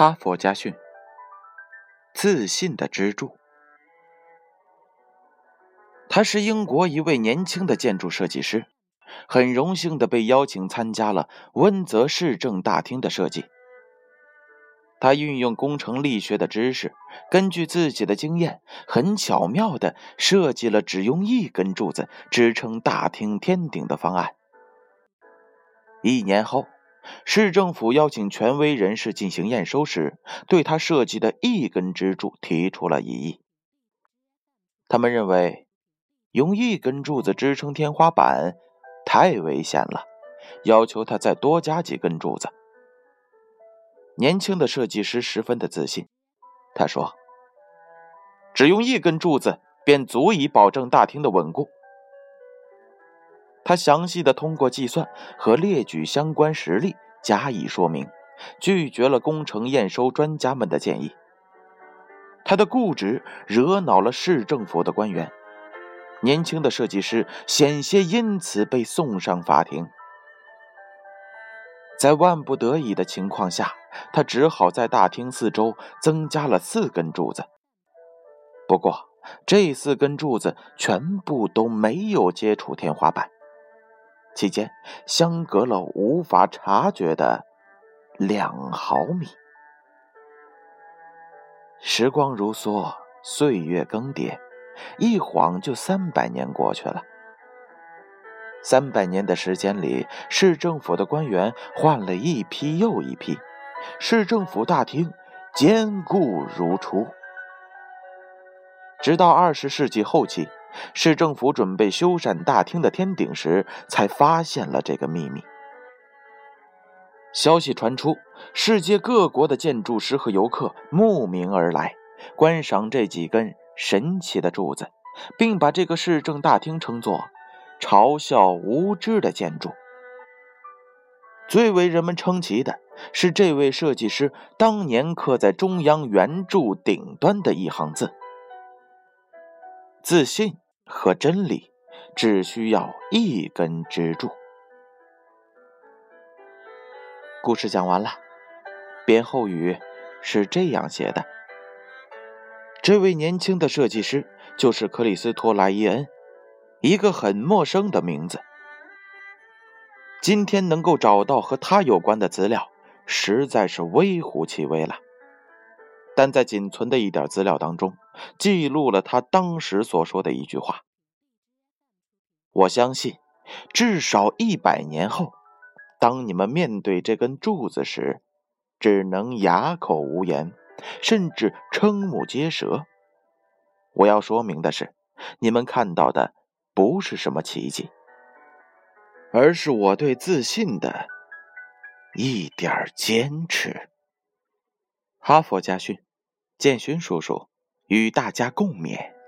哈佛家训：自信的支柱。他是英国一位年轻的建筑设计师，很荣幸的被邀请参加了温泽市政大厅的设计。他运用工程力学的知识，根据自己的经验，很巧妙的设计了只用一根柱子支撑大厅天顶的方案。一年后。市政府邀请权威人士进行验收时，对他设计的一根支柱提出了异议。他们认为，用一根柱子支撑天花板太危险了，要求他再多加几根柱子。年轻的设计师十分的自信，他说：“只用一根柱子便足以保证大厅的稳固。”他详细的通过计算和列举相关实例加以说明，拒绝了工程验收专家们的建议。他的固执惹恼了市政府的官员，年轻的设计师险些因此被送上法庭。在万不得已的情况下，他只好在大厅四周增加了四根柱子。不过，这四根柱子全部都没有接触天花板。期间相隔了无法察觉的两毫米。时光如梭，岁月更迭，一晃就三百年过去了。三百年的时间里，市政府的官员换了一批又一批，市政府大厅坚固如初。直到二十世纪后期。市政府准备修缮大厅的天顶时，才发现了这个秘密。消息传出，世界各国的建筑师和游客慕名而来，观赏这几根神奇的柱子，并把这个市政大厅称作“嘲笑无知的建筑”。最为人们称奇的是，这位设计师当年刻在中央圆柱顶端的一行字。自信和真理只需要一根支柱。故事讲完了，编后语是这样写的：这位年轻的设计师就是克里斯托莱伊恩，一个很陌生的名字。今天能够找到和他有关的资料，实在是微乎其微了。但在仅存的一点资料当中，记录了他当时所说的一句话：“我相信，至少一百年后，当你们面对这根柱子时，只能哑口无言，甚至瞠目结舌。我要说明的是，你们看到的不是什么奇迹，而是我对自信的一点坚持。”哈佛家训。建勋叔叔与大家共勉。